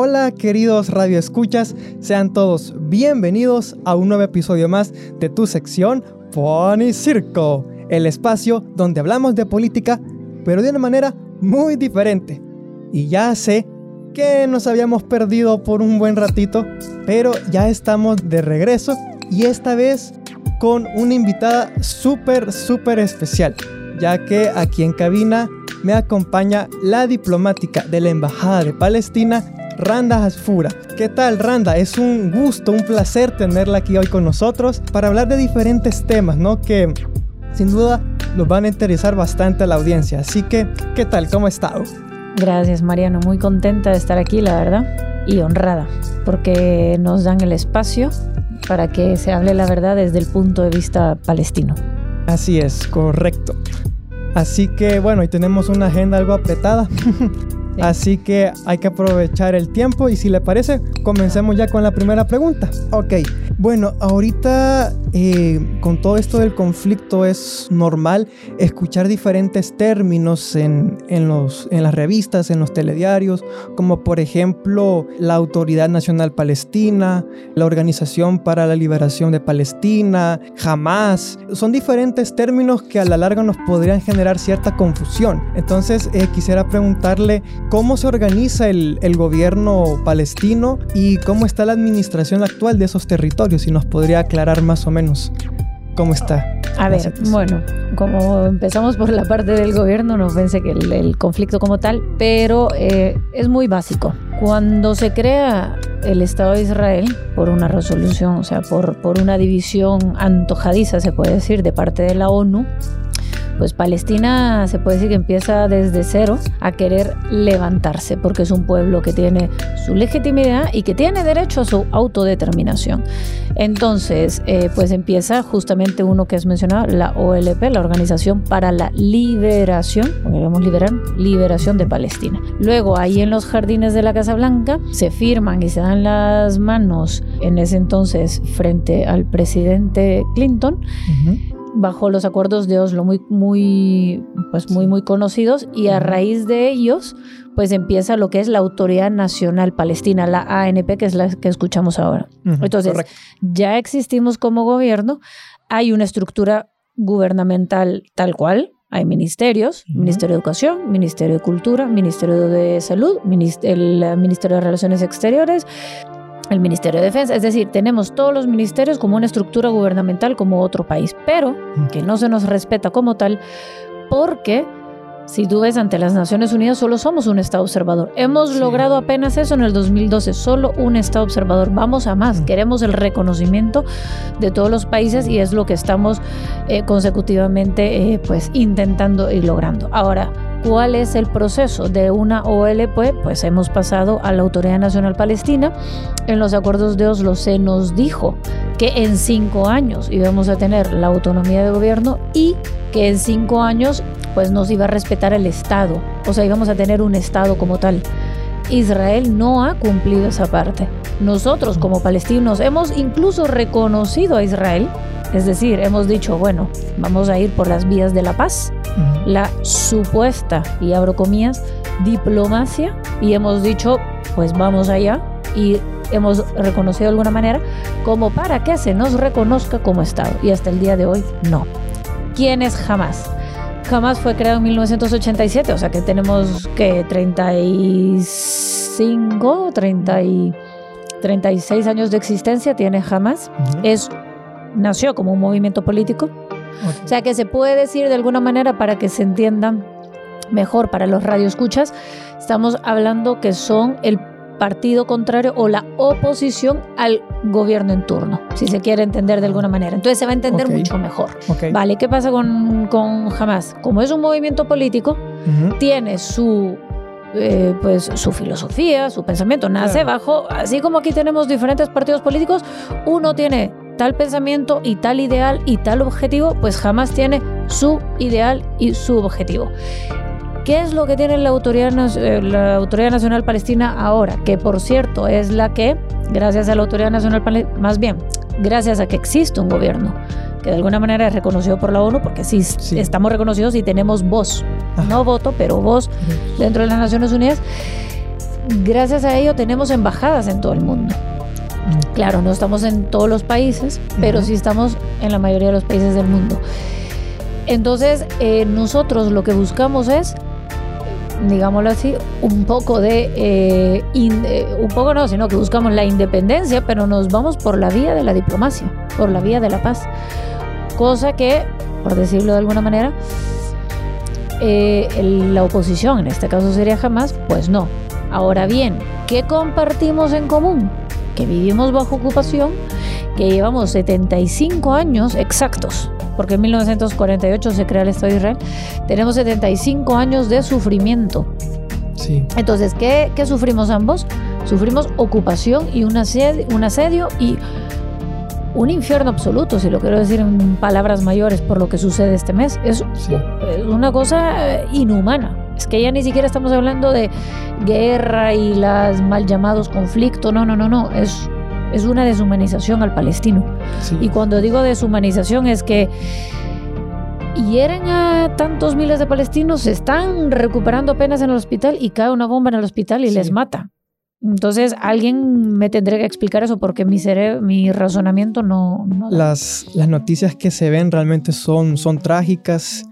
Hola queridos radioescuchas, sean todos bienvenidos a un nuevo episodio más de tu sección Pony Circo, el espacio donde hablamos de política, pero de una manera muy diferente. Y ya sé que nos habíamos perdido por un buen ratito, pero ya estamos de regreso y esta vez con una invitada súper, súper especial, ya que aquí en cabina me acompaña la diplomática de la Embajada de Palestina, Randa Hasfura. ¿Qué tal, Randa? Es un gusto, un placer tenerla aquí hoy con nosotros para hablar de diferentes temas, ¿no? Que sin duda los van a interesar bastante a la audiencia. Así que, ¿qué tal? ¿Cómo está? Gracias Mariano, muy contenta de estar aquí, la verdad, y honrada, porque nos dan el espacio para que se hable la verdad desde el punto de vista palestino. Así es, correcto. Así que bueno, y tenemos una agenda algo apretada. Así que hay que aprovechar el tiempo y si le parece, comencemos ya con la primera pregunta. Ok, bueno, ahorita eh, con todo esto del conflicto es normal escuchar diferentes términos en, en, los, en las revistas, en los telediarios, como por ejemplo la Autoridad Nacional Palestina, la Organización para la Liberación de Palestina, Hamas. Son diferentes términos que a la larga nos podrían generar cierta confusión. Entonces eh, quisiera preguntarle cómo se organiza el, el, gobierno palestino y cómo está la administración actual de esos territorios, si nos podría aclarar más o menos cómo está. A ver, bueno, como empezamos por la parte del gobierno, no pensé que el, el conflicto como tal, pero eh, es muy básico. Cuando se crea el Estado de Israel por una resolución, o sea, por, por una división antojadiza, se puede decir, de parte de la ONU, pues Palestina se puede decir que empieza desde cero a querer levantarse, porque es un pueblo que tiene su legitimidad y que tiene derecho a su autodeterminación. Entonces, eh, pues empieza justamente uno que has mencionado, la OLP, la Organización para la Liberación, queremos liberar, liberación de Palestina. Luego, ahí en los jardines de la Casa Blanca, se firman y se dan las manos en ese entonces frente al presidente Clinton. Bajo los acuerdos de Oslo muy muy pues muy muy conocidos y a raíz de ellos pues empieza lo que es la Autoridad Nacional Palestina, la ANP, que es la que escuchamos ahora. Uh -huh, Entonces, correcto. ya existimos como gobierno, hay una estructura gubernamental tal cual, hay ministerios, uh -huh. Ministerio de Educación, Ministerio de Cultura, Ministerio de Salud, el Ministerio de Relaciones Exteriores, el Ministerio de Defensa, es decir, tenemos todos los ministerios como una estructura gubernamental como otro país, pero que no se nos respeta como tal porque si tú ves ante las Naciones Unidas solo somos un Estado observador. Hemos sí. logrado apenas eso en el 2012, solo un Estado observador. Vamos a más, queremos el reconocimiento de todos los países y es lo que estamos eh, consecutivamente eh, pues intentando y logrando. Ahora, ¿Cuál es el proceso de una OLP? Pues hemos pasado a la Autoridad Nacional Palestina. En los acuerdos de Oslo se nos dijo que en cinco años íbamos a tener la autonomía de gobierno y que en cinco años pues nos iba a respetar el Estado. O sea, íbamos a tener un Estado como tal. Israel no ha cumplido esa parte. Nosotros como palestinos hemos incluso reconocido a Israel es decir, hemos dicho, bueno, vamos a ir por las vías de la paz, la supuesta, y abro comillas, diplomacia, y hemos dicho, pues vamos allá, y hemos reconocido de alguna manera como para que se nos reconozca como Estado, y hasta el día de hoy no. ¿Quién es jamás? Jamás fue creado en 1987, o sea que tenemos que 35, 30 y 36 años de existencia tiene. Ujú. Es nació como un movimiento político. O sea que se puede decir de alguna manera para que se entiendan mejor para los radioescuchas, estamos hablando que son el partido contrario o la oposición al gobierno en turno, si se quiere entender de alguna manera. Entonces se va a entender mucho mejor. Vale, ¿qué pasa con, con Hamas? Como es un movimiento político, tiene su eh, pues su filosofía, su pensamiento, nace Claro. bajo, así como aquí tenemos diferentes partidos políticos, uno tiene tal pensamiento y tal ideal y tal objetivo, pues jamás tiene su ideal y su objetivo. ¿Qué es lo que tiene la Autoridad, Nas- eh, la Autoridad Nacional Palestina ahora? Que por cierto es la que, gracias a la Autoridad Nacional Palestina, más bien, gracias a que existe un gobierno que de alguna manera es reconocido por la ONU, porque sí, Sí. estamos reconocidos y tenemos voz, Ajá. no voto, pero voz dentro de las Naciones Unidas. Gracias a ello tenemos embajadas en todo el mundo. Claro, no estamos en todos los países, pero sí estamos en la mayoría de los países del mundo. Entonces, eh, nosotros lo que buscamos es, digámoslo así, un poco de, eh, eh, un poco no, sino que buscamos la independencia, pero nos vamos por la vía de la diplomacia, por la vía de la paz. Cosa que, por decirlo de alguna manera, eh, el- la oposición, en este caso sería jamás, pues no. Ahora bien, ¿qué compartimos en común? Que vivimos bajo ocupación, que llevamos 75 años exactos, porque en 1948 se crea el Estado de Israel, tenemos 75 años de sufrimiento. Sí. Entonces, ¿qué, qué sufrimos ambos? Sufrimos ocupación y un asedio, un asedio y un infierno absoluto, si lo quiero decir en palabras mayores, por lo que sucede este mes. Es, Sí. una cosa eh, inhumana. Es que ya ni siquiera estamos hablando de guerra y las mal llamados conflictos. No, no, no, no. Es, es una deshumanización al palestino. Sí. Y cuando digo deshumanización es que hieren a tantos miles de palestinos, se están recuperando apenas en el hospital y cae una bomba en el hospital y Sí. les mata. Entonces alguien me tendré que explicar eso porque mi cere- mi razonamiento no... no. Las, las noticias que se ven realmente son, son trágicas,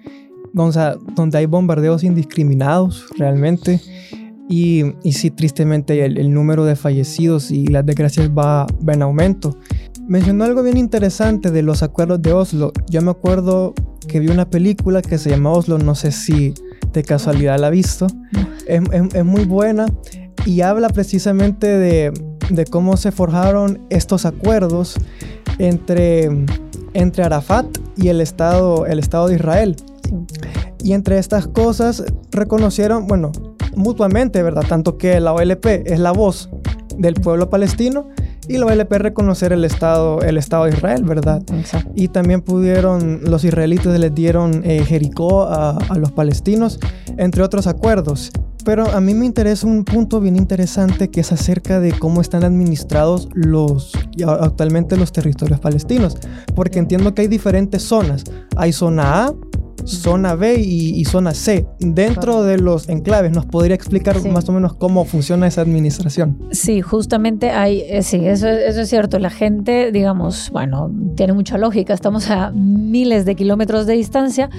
sea, donde hay bombardeos indiscriminados realmente. Y, y sí, tristemente el, el número de fallecidos y las desgracias va, va en aumento. Mencionó algo bien interesante de los acuerdos de Oslo. Yo me acuerdo que vi una película que se llama Oslo, no sé si de casualidad la ha visto. Es, es- es muy buena y habla precisamente de, de cómo se forjaron estos acuerdos entre, entre Arafat y el Estado, el Estado de Israel. Y entre estas cosas reconocieron, bueno, mutuamente, ¿verdad? Tanto que la OLP es la voz del pueblo palestino y la OLP reconocer el Estado, el Estado de Israel, ¿verdad? Exacto. Y también pudieron, los israelitas les dieron eh, Jericó a, a los palestinos, entre otros acuerdos. Pero a mí me interesa un punto bien interesante que es acerca de cómo están administrados los actualmente los territorios palestinos. Porque entiendo que hay diferentes zonas. Hay zona A, zona B y, y zona C. Dentro de los enclaves, ¿nos podría explicar Sí. más o menos cómo funciona esa administración? Sí, justamente hay, eh, sí, eso, eso es cierto. La gente, digamos, bueno, tiene mucha lógica. Estamos a miles de kilómetros de distancia.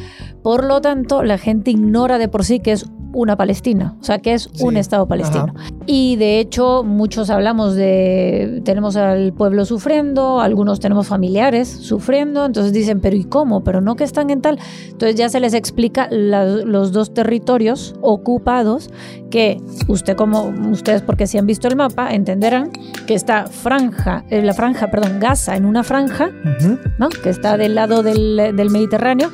Por lo tanto, la gente ignora de por sí que es una Palestina, o sea, que es Sí, un Estado palestino. Y de hecho, muchos hablamos de, tenemos al pueblo sufriendo, algunos tenemos familiares sufriendo, entonces dicen, pero ¿y cómo? Pero no que están en tal. Entonces ya se les explica la- los dos territorios ocupados que usted como ustedes porque si han visto el mapa entenderán que está franja, eh, la franja, perdón, Gaza en una franja, Ujú. ¿no? Que está del lado del, del Mediterráneo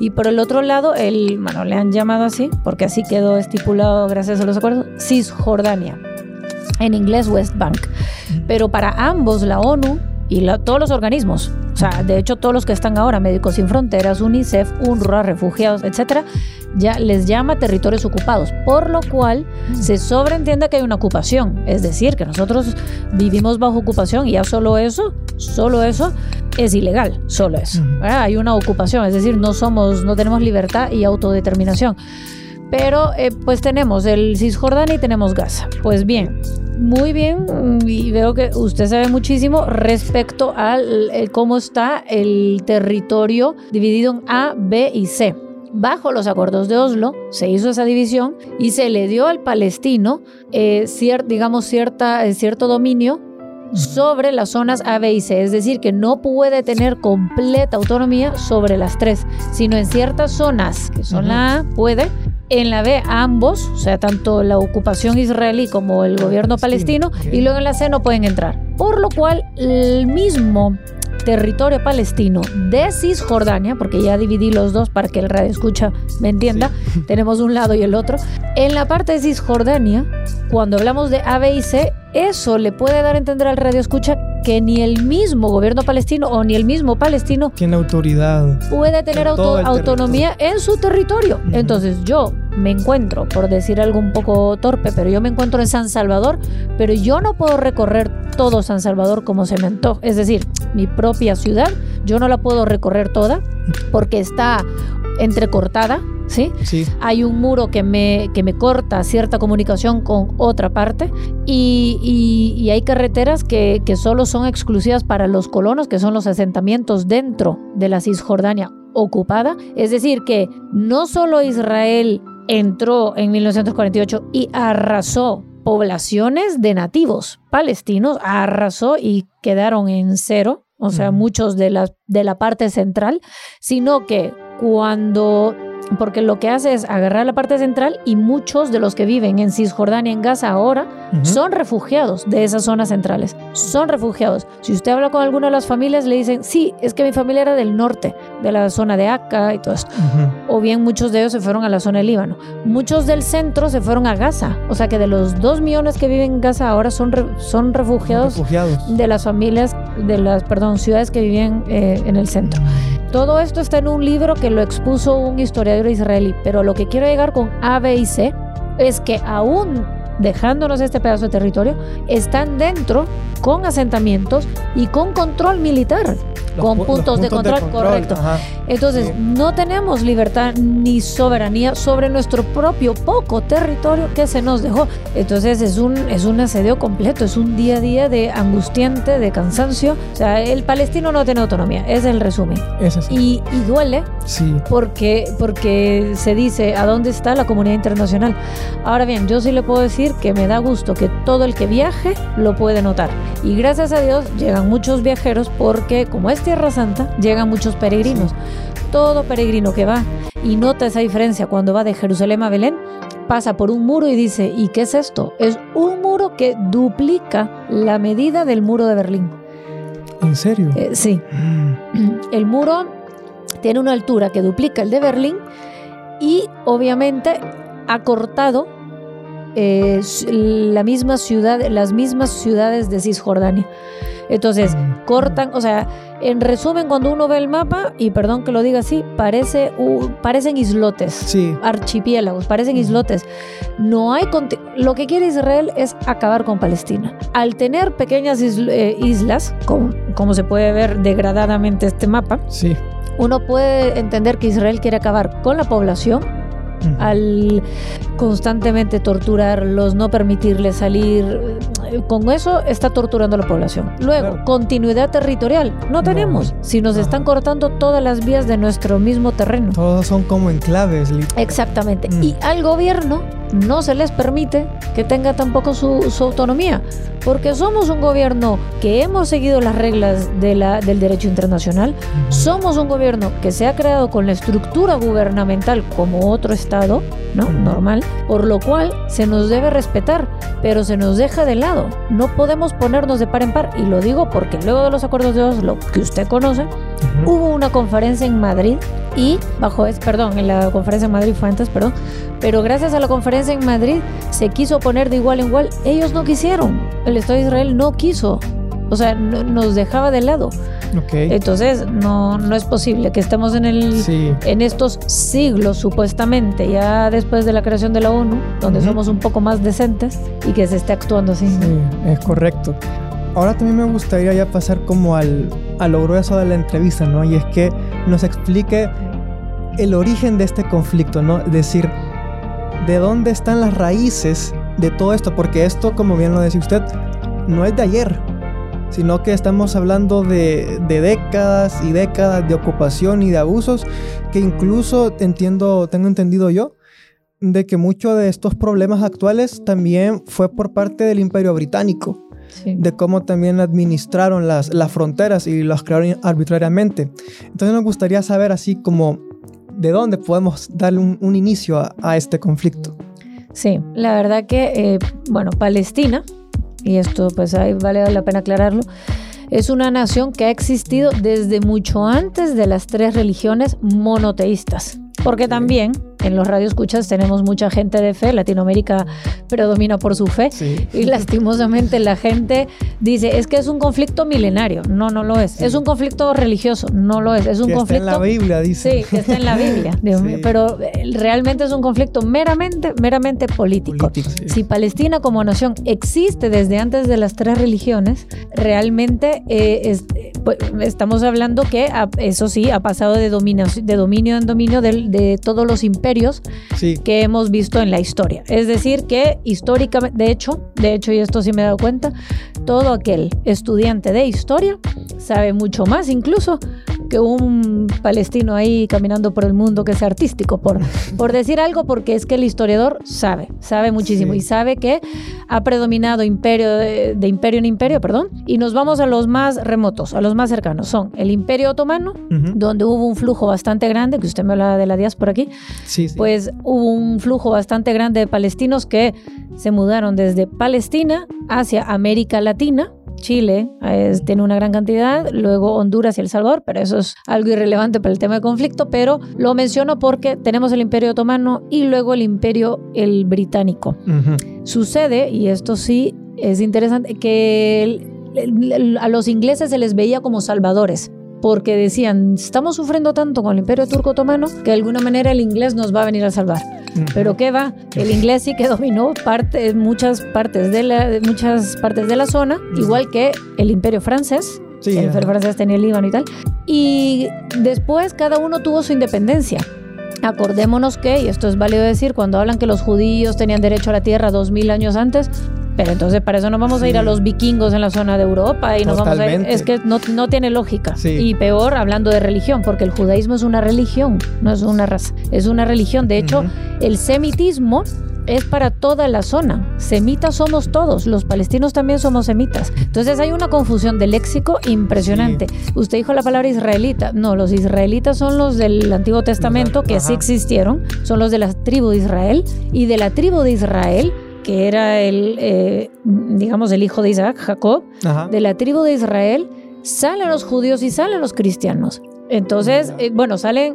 y por el otro lado el, bueno, le han llamado así porque así quedó estipulado gracias a los acuerdos, Cisjordania. En inglés West Bank. Pero para ambos la ONU y la- todos los organismos, o sea, de hecho todos los que están ahora, Médicos Sin Fronteras, UNICEF, UNRWA, refugiados, etcétera, ya les llama territorios ocupados, por lo cual se sobreentiende que hay una ocupación, es decir, que nosotros vivimos bajo ocupación y ya solo eso, solo eso es ilegal, solo eso. ¿verdad? Hay una ocupación, es decir, no somos, no tenemos libertad y autodeterminación. Pero eh, pues tenemos el Cisjordania y tenemos Gaza. Pues bien, muy bien, y veo que usted sabe muchísimo respecto a cómo está el territorio dividido en A, B y C. bajo los acuerdos de Oslo se hizo esa división y se le dio al palestino, eh, cier- digamos, cierta, eh, cierto dominio sobre las zonas A, B y C. Es decir, que no puede tener completa autonomía sobre las tres, sino en ciertas zonas, que son la A, puede. En la B, ambos, o sea, tanto la ocupación israelí como el gobierno palestino, y luego en la C no pueden entrar. Por lo cual, el mismo territorio palestino de Cisjordania, porque ya dividí los dos para que el radio escucha me entienda, tenemos un lado y el otro. En la parte de Cisjordania, cuando hablamos de A, B y C, eso le puede dar a entender al radio escucha que ni el mismo gobierno palestino o ni el mismo palestino Tiene autoridad. puede tener auto- autonomía en su territorio. Entonces yo me encuentro, por decir algo un poco torpe, pero yo me encuentro en San Salvador, pero yo no puedo recorrer todo San Salvador como se me antoja. Es decir, mi propia ciudad, yo no la puedo recorrer toda porque está entrecortada, ¿sí? Sí. hay un muro que me, que me corta cierta comunicación con otra parte y, y- y hay carreteras que, que solo son exclusivas para los colonos, que son los asentamientos dentro de la Cisjordania ocupada. Es decir, que no solo Israel entró en 1948 y arrasó poblaciones de nativos palestinos, arrasó y quedaron en cero, o sea, muchos de la, de la parte central, sino que cuando porque lo que hace es agarrar la parte central y muchos de los que viven en Cisjordania, en Gaza ahora, son refugiados de esas zonas centrales. Son refugiados. Si usted habla con alguna de las familias, le dicen, sí, es que mi familia era del norte, de la zona de Acá y todo esto. O bien muchos de ellos se fueron a la zona del Líbano. Muchos del centro se fueron a Gaza. O sea que de los dos millones que viven en Gaza ahora son, re- son refugiados Refugiados. de las familias, de las, perdón, ciudades que vivían eh, en el centro. Todo esto está en un libro que lo expuso un historiador israelí, pero lo que quiero llegar con A, B y C es que aún dejándonos este pedazo de territorio, están dentro con asentamientos y con control militar, Los con puntos, de, control, correcto. ajá. Entonces, Sí. no tenemos libertad ni soberanía sobre nuestro propio poco territorio que se nos dejó. Entonces, es un, es un asedio completo, es un día a día de angustiante, de cansancio. O sea, el palestino no tiene autonomía, es el resumen. Es así. Y, y duele Sí. porque, porque se dice a dónde está la comunidad internacional. Ahora bien, yo sí le puedo decir que me da gusto que todo el que viaje lo puede notar. Y gracias a Dios llegan muchos viajeros porque como es Tierra Santa, llegan muchos peregrinos. Todo peregrino que va y nota esa diferencia cuando va de Jerusalén a Belén, pasa por un muro y dice, ¿y qué es esto? Es un muro que duplica la medida del muro de Berlín. ¿En serio? Eh, sí, Mm. el muro tiene una altura que duplica el de Berlín y obviamente ha cortado eh, la misma ciudad, las mismas ciudades de Cisjordania. Entonces, Mm. cortan, o sea, en resumen, cuando uno ve el mapa, y perdón que lo diga así, parece, u- parecen islotes Sí. archipiélagos, parecen islotes. No hay lo que quiere Israel es acabar con Palestina. Al tener pequeñas isl- eh, islas, como, como se puede ver degradadamente este mapa, Sí. uno puede entender que Israel quiere acabar con la población. Al constantemente torturarlos, no permitirles salir. eh, Con eso está torturando a la población. Luego, Claro. continuidad territorial. No tenemos. Si nos están cortando todas las vías de nuestro mismo terreno. Todos son como enclaves. Exactamente. Mm. Y al gobierno no se les permite que tenga tampoco su, autonomía, porque somos un gobierno que hemos seguido las reglas de la, del derecho internacional, somos un gobierno que se ha creado con la estructura gubernamental como otro Estado, ¿no? Normal, por lo cual se nos debe respetar, pero se nos deja de lado. No podemos ponernos de par en par, y lo digo porque luego de los acuerdos de Oslo, que usted conoce, Ujú. hubo una conferencia en Madrid y bajo es, perdón, en la conferencia en Madrid fue antes, perdón, pero gracias a la conferencia en Madrid se quiso poner de igual en igual. Ellos no quisieron, el Estado de Israel no quiso, o sea, no- nos dejaba de lado. Ok. Entonces no, no es posible que estemos en el Sí. en estos siglos supuestamente, ya después de la creación de la ONU, donde Ujú. somos un poco más decentes y que se esté actuando así. Sí, es correcto. Ahora también me gustaría ya pasar como al, a lo grueso de la entrevista, ¿no? Y es que nos explique el origen de este conflicto, ¿no? Es decir, de dónde están las raíces de todo esto, porque esto, como bien lo decía usted, no es de ayer. sino que estamos hablando de, de décadas y décadas de ocupación y de abusos que incluso entiendo, tengo entendido yo, de que muchos de estos problemas actuales también fue por parte del Imperio Británico, Sí. de cómo también administraron las, las fronteras y las crearon arbitrariamente. Entonces nos gustaría saber así como de dónde podemos darle un, un inicio a, a este conflicto. Sí, la verdad que, eh, bueno, Palestina, y esto pues ahí vale la pena aclararlo, es una nación que ha existido desde mucho antes de las tres religiones monoteístas. Porque también en los radioescuchas tenemos mucha gente de fe, Latinoamérica predomina por su fe, Sí. y lastimosamente la gente dice, es que es un conflicto milenario. No, no lo es. Es un conflicto religioso. No lo es. Es un que está conflicto... en la Biblia, dice. Sí, que está en la Biblia, Dios Sí. mío, pero eh, realmente es un conflicto meramente, meramente político. Si Palestina como nación existe desde antes de las tres religiones, realmente eh, es- eh, pues, estamos hablando que, eso sí, ha pasado de, dominaci- de dominio en dominio del- de, todos los imperios Sí. que hemos visto en la historia. Es decir, que históricamente, de hecho, de hecho, y esto sí me he dado cuenta, todo aquel estudiante de historia sabe mucho más incluso que un palestino ahí caminando por el mundo que sea artístico, por, por decir algo, porque es que el historiador sabe, sabe muchísimo Sí. y sabe que ha predominado imperio de, de imperio en imperio, perdón, y nos vamos a los más remotos, a los más cercanos. Son el imperio otomano, donde hubo un flujo bastante grande, que usted me hablaba de la diáspora aquí, Sí, sí. pues hubo un flujo bastante grande de palestinos que se mudaron desde Palestina hacia América Latina. Chile es- tiene una gran cantidad, luego Honduras y El Salvador, pero eso es algo irrelevante para el tema de conflicto, pero lo menciono porque tenemos el Imperio Otomano y luego el Imperio el Británico. Sucede, y esto sí es interesante, que el- el- el- a los ingleses se les veía como salvadores. Porque decían, estamos sufriendo tanto con el imperio turco otomano que de alguna manera el inglés nos va a venir a salvar. Ujú. Pero ¿qué va? El inglés sí que dominó parte, muchas, partes de la, muchas partes de la zona, igual que el imperio francés. Sí, el imperio francés tenía el Líbano y tal. Y después cada uno tuvo su independencia. Acordémonos que, y esto es válido decir, cuando hablan que los judíos tenían derecho a la tierra dos mil años antes, pero entonces para eso no vamos a ir a los vikingos en la zona de Europa y nos vamos a ir, es que no, no tiene lógica. Sí. Y peor hablando de religión, porque el judaísmo es una religión, no es una raza, es una religión. De hecho, el semitismo es para toda la zona. Semitas somos todos, los palestinos también somos semitas. Entonces hay una confusión de léxico impresionante. Usted dijo la palabra israelita. No, los israelitas son los del Antiguo Testamento, que sí Ajá. existieron, son los de la tribu de Israel. Y de la tribu de Israel, que era el, eh, digamos, el hijo de Isaac, Jacob, Ajá. de la tribu de Israel salen los judíos y salen los cristianos. Entonces, eh, bueno, salen,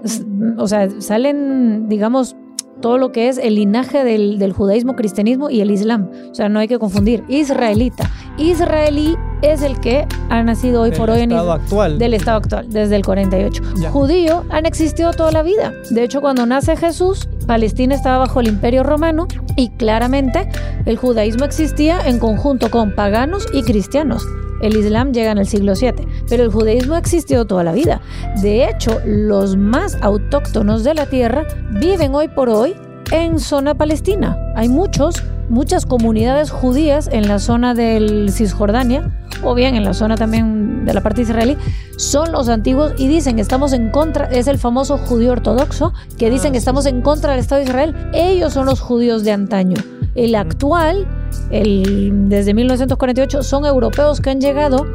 o sea, salen, digamos, todo lo que es el linaje del, del judaísmo, cristianismo y el islam. O sea, no hay que confundir. Israelita. Israelí es el que ha nacido hoy Del por hoy en estado Israel actual. del estado actual, desde el 48. Ya. Judío han existido toda la vida. De hecho, cuando nace Jesús, Palestina estaba bajo el imperio romano y claramente el judaísmo existía en conjunto con paganos y cristianos. El Islam llega en el siglo VII, pero el judaísmo ha existido toda la vida. De hecho, los más autóctonos de la tierra viven hoy por hoy en zona palestina. Hay muchos, muchas comunidades judías en la zona del Cisjordania, o bien en la zona también de la parte israelí, son los antiguos y dicen que estamos en contra, es el famoso judío ortodoxo, que dicen que estamos en contra del Estado de Israel. Ellos son los judíos de antaño. El actual, el, desde 1948, son europeos que han llegado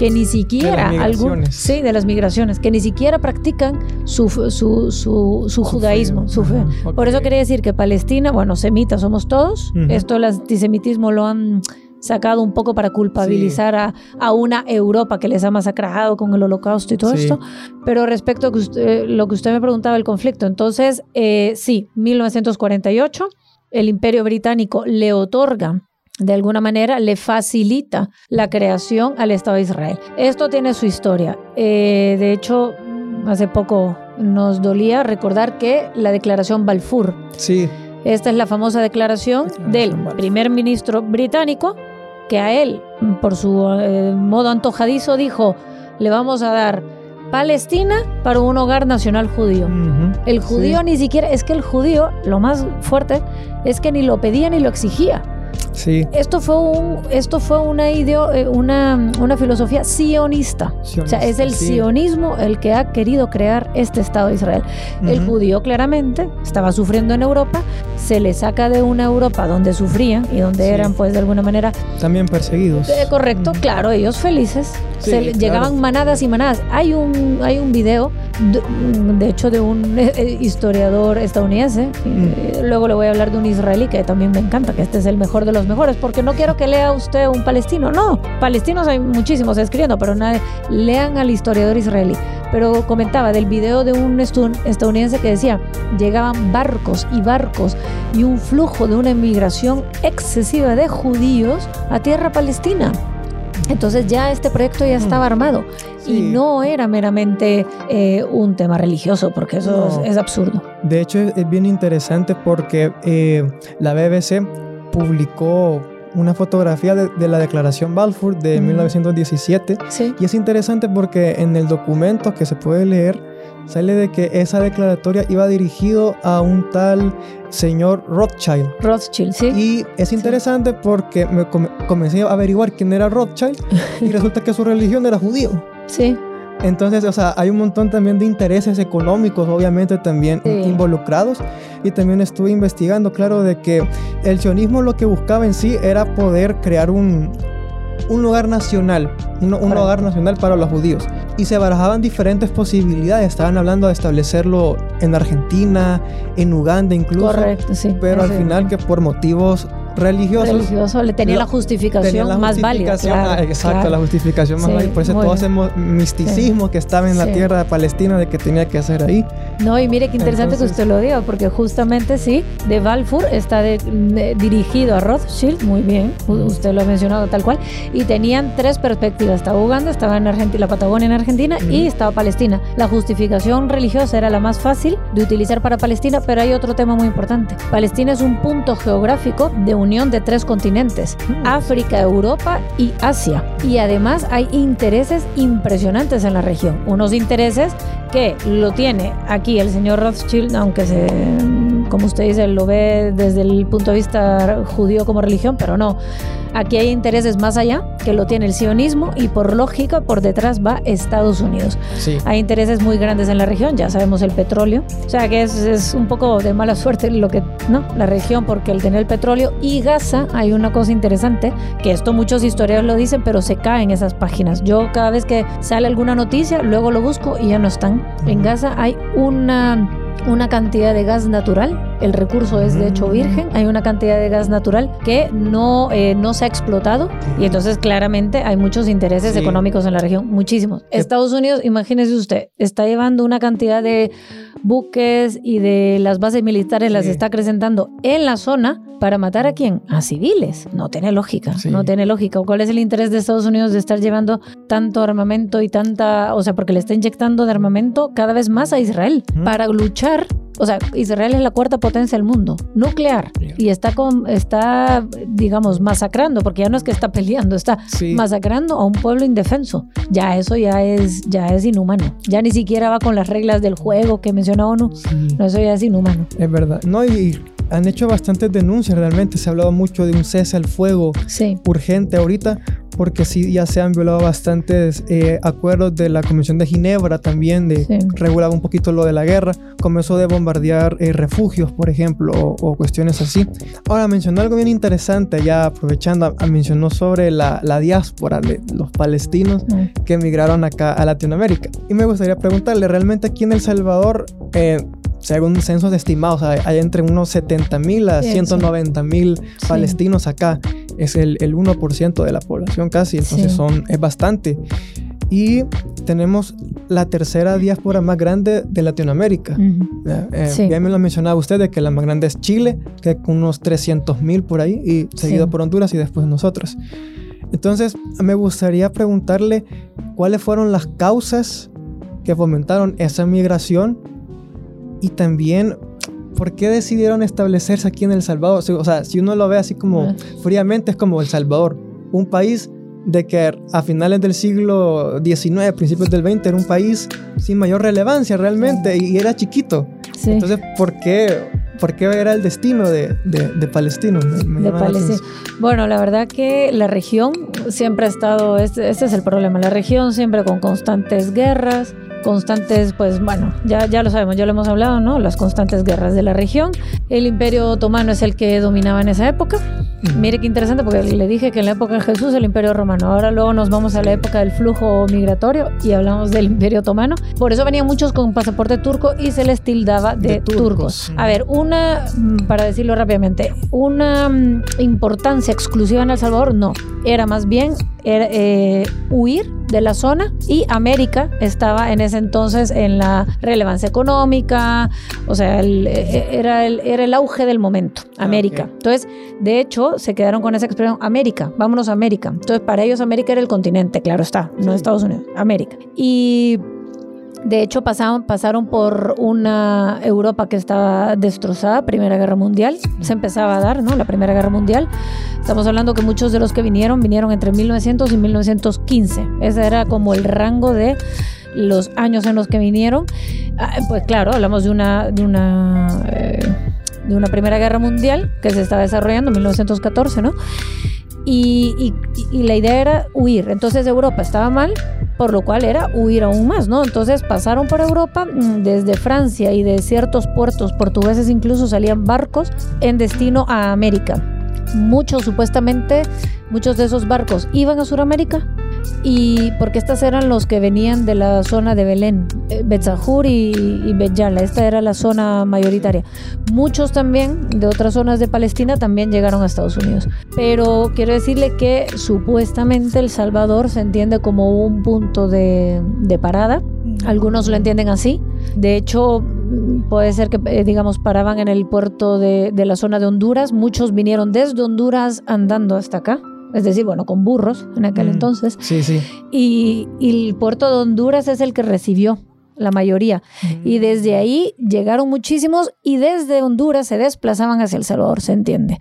que ni siquiera algunos migraciones. sí de las migraciones que ni siquiera practican su su, su, su judaísmo fe. su fe. Por eso quería decir que Palestina bueno semitas somos todos. Esto el antisemitismo lo han sacado un poco para culpabilizar a, a una Europa que les ha masacrado con el holocausto y todo Sí. esto. Pero respecto a que usted- lo que usted me preguntaba el conflicto entonces eh, sí 1948 el imperio británico le otorga de alguna manera le facilita la creación al Estado de Israel. Esto tiene su historia. Eh, de hecho, hace poco nos dolía recordar que la declaración Balfour, Sí. esta es la famosa declaración Declaración del Balfour. primer ministro británico, que a él, por su eh, modo antojadizo, dijo, le vamos a dar Palestina para un hogar nacional judío. El judío Sí. ni siquiera, es que el judío, lo más fuerte, es que ni lo pedía ni lo exigía. Sí. Esto fue, un, esto fue una, ideo, eh, una, una filosofía sionista. O sea, es el sí. sionismo el que ha querido crear este Estado de Israel. El Ujú. judío claramente estaba sufriendo en Europa, se le saca de una Europa donde sufrían y donde Sí. eran pues de alguna manera También perseguidos. eh, correcto, claro, ellos felices. Sí, Se claro. Llegaban manadas y manadas. Hay un, hay un video, de, de hecho, de un eh, eh, historiador estadounidense. Mm. eh, Luego le voy a hablar de un israelí que también me encanta, que este es el mejor de los mejores, porque no quiero que lea usted un palestino. No, palestinos hay muchísimos escribiendo, pero nadie, lean al historiador israelí. Pero comentaba del video de un estadounidense que decía, llegaban barcos y barcos y un flujo de una emigración excesiva de judíos a tierra palestina. Entonces ya este proyecto ya estaba armado y no era meramente eh, un tema religioso, porque eso No. es, es absurdo. De hecho, es, es bien interesante porque eh, la BBC publicó una fotografía de, de la declaración Balfour de Ujú. 1917 Sí. y es interesante porque en el documento que se puede leer sale de que esa declaratoria iba dirigido a un tal señor Rothschild. Rothschild, sí. Y es interesante porque me come- comencé a averiguar quién era Rothschild y resulta que su religión era judío. Sí, Entonces, o sea, hay un montón también de intereses económicos, obviamente, también Sí. involucrados. Y también estuve investigando, claro, de que el sionismo lo que buscaba en sí era poder crear un, un lugar nacional, un, un hogar nacional para los judíos. Y se barajaban diferentes posibilidades. Estaban hablando de establecerlo en Argentina, en Uganda incluso. correcto, sí. Pero al final que por motivos religiosos... religioso le tenía lo- la justificación tenía la más válida. justificación, claro, ah, exacto, claro. la justificación más Sí, válida. Por eso todo ese bien. misticismo que estaba en la Sí. tierra de Palestina de que tenía que hacer ahí. No, y mire qué interesante Entonces- que usted lo diga, porque justamente sí, de Balfour está de- de- dirigido a Rothschild, muy bien, usted lo ha mencionado tal cual, y tenían tres perspectivas, estaba Uganda, estaba en Argentina, la Patagonia en Argentina y estaba Palestina. La justificación religiosa era la más fácil de utilizar para Palestina, pero hay otro tema muy importante. Palestina es un punto geográfico de unión de tres continentes, África, Europa y Asia. Y además hay intereses impresionantes en la región, unos intereses que lo tiene aquí el señor Rothschild, aunque se, como usted dice, lo ve desde el punto de vista judío como religión, pero no. Aquí hay intereses más allá que lo tiene el sionismo y por lógica por detrás va Estados Unidos. Sí. Hay intereses muy grandes en la región, ya sabemos el petróleo. O sea que es, es un poco de mala suerte lo que, ¿no? La región, porque al tener el petróleo y Gaza, hay una cosa interesante, que esto muchos historiadores lo dicen, pero se caen esas páginas. Yo cada vez que sale alguna noticia, luego lo busco y ya no están. En Gaza hay una una cantidad de gas natural, el recurso es de hecho virgen, hay una cantidad de gas natural que no, eh, no se ha explotado y entonces claramente hay muchos intereses Sí. económicos en la región, muchísimos. Estados Unidos, imagínese usted, está llevando una cantidad de buques y de las bases militares las está acrecentando en la zona para matar a quién? A civiles. No tiene lógica, Sí. no tiene lógica. ¿Cuál es el interés de Estados Unidos de estar llevando tanto armamento y tanta, o sea, porque le está inyectando de armamento cada vez más a Israel para luchar? O sea, Israel es la cuarta potencia del mundo, nuclear, y está con, está, digamos, masacrando, porque ya no es que está peleando, está Sí. masacrando a un pueblo indefenso. Ya eso ya es, ya es inhumano. Ya ni siquiera va con las reglas del juego que menciona ONU. Sí. No, eso ya es inhumano. Es verdad. No, y han hecho bastantes denuncias realmente. Se ha hablado mucho de un cese al fuego Sí. urgente ahorita, porque sí ya se han violado bastantes eh, acuerdos de la Convención de Ginebra también, de Sí. regular un poquito lo de la guerra. Comenzó de bombardear eh, refugios, por ejemplo, o, o cuestiones así. Ahora mencionó algo bien interesante, ya aprovechando, ah, mencionó sobre la, la diáspora de los palestinos Mm. que emigraron acá a Latinoamérica. Y me gustaría preguntarle, ¿realmente aquí en El Salvador, eh, según censos estimados, hay, hay entre unos 70 mil a Sí, sí. 190 mil Sí. palestinos acá? Es el, el 1% de la población casi, entonces Sí. son, es bastante. Y tenemos la tercera diáspora más grande de Latinoamérica. Eh, Sí. Ya me lo mencionaba usted de que la más grande es Chile, que con unos 300 mil por ahí, y seguido por Honduras y después nosotros. Entonces, me gustaría preguntarle cuáles fueron las causas que fomentaron esa migración y también por qué decidieron establecerse aquí en El Salvador. O sea, si uno lo ve así como Ah. fríamente, es como El Salvador, un país de que a finales del siglo XIX, principios del XX, era un país sin mayor relevancia realmente y era chiquito. Sí. Entonces, ¿por qué, por qué era el destino de, de, de? Me- me de Palestina. Bueno, la verdad que la región siempre ha estado, este, este es el problema, la región siempre con constantes guerras, constantes, pues bueno, ya, ya lo sabemos, ya lo hemos hablado, ¿no? Las constantes guerras de la región. El imperio otomano es el que dominaba en esa época. Mire qué interesante, porque le dije que en la época de Jesús el imperio romano. Ahora luego nos vamos a la época del flujo migratorio y hablamos del imperio otomano. Por eso venían muchos con pasaporte turco y se les tildaba de, De turcos. turcos. A ver, una, mm, para decirlo rápidamente, una mm, importancia exclusiva en El Salvador, no. Era más bien era, eh, huir de la zona y América estaba en ese entonces en la relevancia económica, o sea, el- eh, era, el, era el auge del momento, América. ok. Entonces, de hecho, se quedaron con esa expresión, América, vámonos a América. Entonces, para ellos América era el continente, claro está, no Sí. Estados Unidos, América. Y de hecho, pasaron, pasaron por una Europa que estaba destrozada, Primera Guerra Mundial. Se empezaba a dar, ¿no? La Primera Guerra Mundial. Estamos hablando que muchos de los que vinieron, vinieron entre 1900 y 1915. Ese era como el rango de los años en los que vinieron. Ah, Pues claro, hablamos de una, de una, eh, de una Primera Guerra Mundial que se estaba desarrollando en 1914, ¿no? Y, la idea era huir. Entonces Europa estaba mal, por lo cual era huir aún más, ¿no? Entonces pasaron por Europa mm, desde Francia y de ciertos puertos portugueses incluso salían barcos en destino a América. Muchos supuestamente, muchos de esos barcos iban a Sudamérica y porque estas eran los que venían de la zona de Belén, eh, Betzajur y, y Betjala, esta era la zona mayoritaria. Muchos también de otras zonas de Palestina también llegaron a Estados Unidos. Pero quiero decirle que supuestamente El Salvador se entiende como un punto de, de parada. Algunos lo entienden así. De hecho, puede ser que, eh, digamos, paraban en el puerto de, de la zona de Honduras. Muchos vinieron desde Honduras andando hasta acá. Es decir, bueno, con burros en aquel Mm. entonces. Sí, sí. Y, y el puerto de Honduras es el que recibió la mayoría. Y desde ahí llegaron muchísimos y desde Honduras se desplazaban hacia El Salvador, se entiende.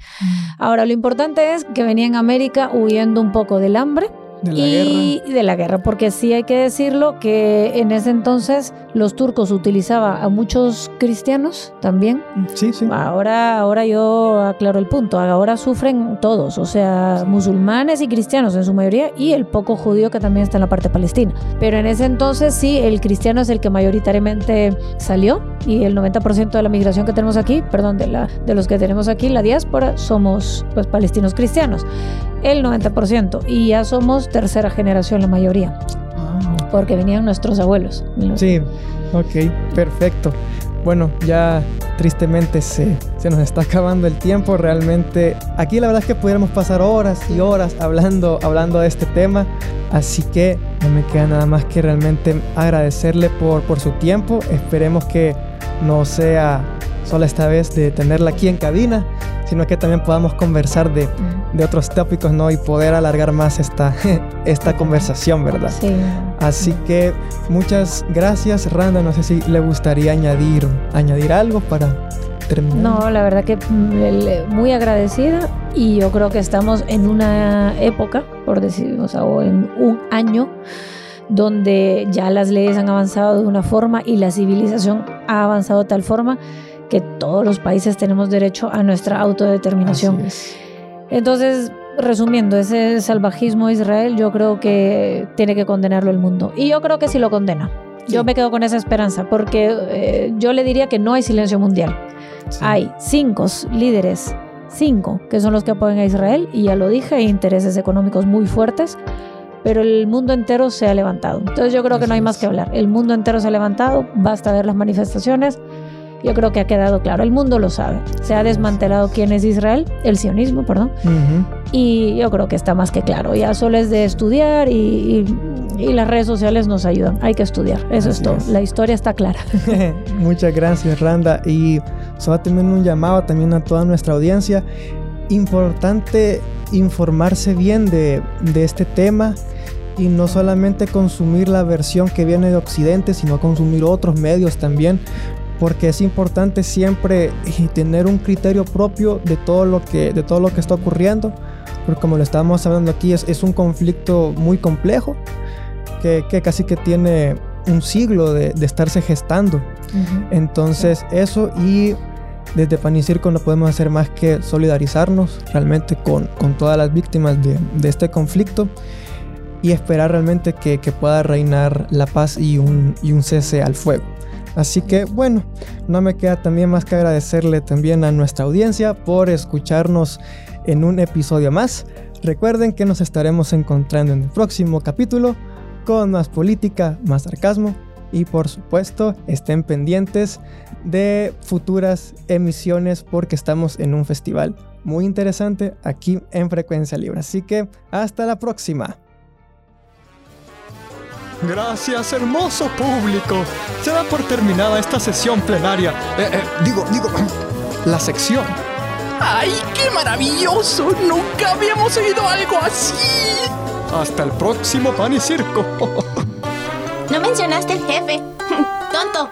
Ahora, lo importante es que venían a América huyendo un poco del hambre De la y de la guerra, porque sí hay que decirlo que en ese entonces los turcos utilizaban a muchos cristianos también. guerra. Sí, sí. Ahora, ahora yo aclaro el punto. Ahora sufren todos, o sea, musulmanes y cristianos en su mayoría y el poco judío que también está en la parte palestina. Pero en ese entonces sí, el cristiano es el que mayoritariamente salió y el 90% de la migración que tenemos aquí, perdón, de, la, de los que tenemos aquí, la diáspora, somos pues palestinos cristianos. El 90%. Y ya somos tercera generación la mayoría, Ah, porque venían nuestros abuelos. Sí, ok, perfecto. Bueno, ya tristemente se, se nos está acabando el tiempo. Realmente, aquí la verdad es que pudiéramos pasar horas y horas hablando, hablando de este tema. Así que no me queda nada más que realmente agradecerle por, por su tiempo. Esperemos que no sea solo esta vez de tenerla aquí en cabina, sino que también podamos conversar de, de otros tópicos, ¿no? Y poder alargar más esta, esta conversación, ¿verdad? Sí. Así que muchas gracias, Randa. No sé si le gustaría añadir, añadir algo para terminar. No, la verdad que mm, el- muy agradecida y yo creo que estamos en una época, por decir, o sea, o en un año donde ya las leyes han avanzado de una forma y la civilización ha avanzado de tal forma que todos los países tenemos derecho a nuestra autodeterminación. Entonces, resumiendo, ese salvajismo de Israel yo creo que tiene que condenarlo el mundo. Y yo creo que sí lo condena. Yo me quedo con esa esperanza, porque eh, yo le diría que no hay silencio mundial. Sí. Hay cinco líderes, cinco, que son los que apoyan a Israel, y ya lo dije, hay intereses económicos muy fuertes, pero el mundo entero se ha levantado. Entonces yo creo que no hay más que hablar. El mundo entero se ha levantado, basta ver las manifestaciones. Yo creo que ha quedado claro, el mundo lo sabe. Se ha desmantelado quién es Israel, el sionismo, perdón, y yo creo que está más que claro. Ya solo es de estudiar y, y- y las redes sociales nos ayudan. Hay que estudiar, eso Así es todo. es. La historia está clara. Muchas gracias, Randa. Y solo también un llamado también a toda nuestra audiencia. Importante informarse bien de, de este tema y no solamente consumir la versión que viene de Occidente, sino consumir otros medios también, porque es importante siempre eh, tener un criterio propio de todo lo que, de todo lo que está ocurriendo, porque como lo estábamos hablando aquí, es, es un conflicto muy complejo, que, que casi que tiene un siglo de, de estarse gestando. Entonces eso y desde Pan y Circo no podemos hacer más que solidarizarnos realmente con, con todas las víctimas de, de este conflicto y esperar realmente que, que pueda reinar la paz y un, y un cese al fuego. Así que bueno, no me queda también más que agradecerle también a nuestra audiencia por escucharnos en un episodio más. Recuerden que nos estaremos encontrando en el próximo capítulo con más política, más sarcasmo y por supuesto estén pendientes de futuras emisiones porque estamos en un festival muy interesante aquí en Frecuencia Libre. Así que hasta la próxima. Gracias, hermoso público. Se da por terminada esta sesión plenaria. Eh, eh, digo, digo, la sección. ¡Ay, qué maravilloso! Nunca habíamos oído algo así. Hasta el próximo pan y circo. No mencionaste el jefe. Tonto.